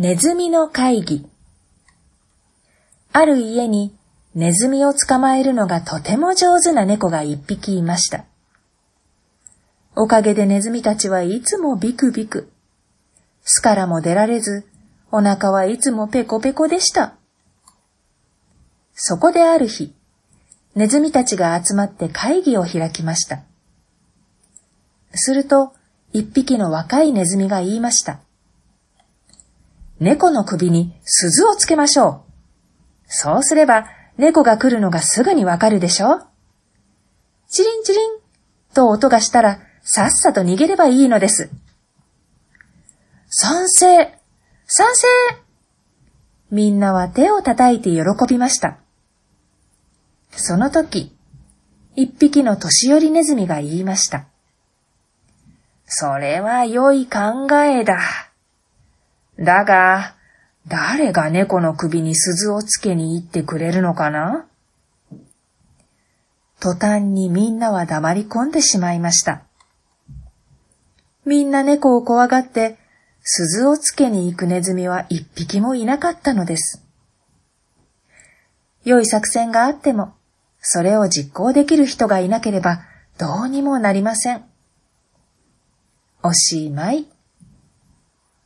ネズミの会議。ある家にネズミを捕まえるのがとても上手な猫が一匹いました。おかげでネズミたちはいつもビクビク。巣からも出られず、お腹はいつもペコペコでした。そこである日、ネズミたちが集まって会議を開きました。すると、一匹の若いネズミが言いました。猫の首に鈴をつけましょう。そうすれば、猫が来るのがすぐにわかるでしょチリンチリンと音がしたら、さっさと逃げればいいのです。賛成賛成みんなは手を叩いて喜びました。その時、一匹の年寄りネズミが言いました。それは良い考えだ。だが、誰が猫の首に鈴をつけに行ってくれるのかな？途端にみんなは黙り込んでしまいました。みんな猫を怖がって鈴をつけに行くネズミは一匹もいなかったのです。良い作戦があっても、それを実行できる人がいなければどうにもなりません。おしまい。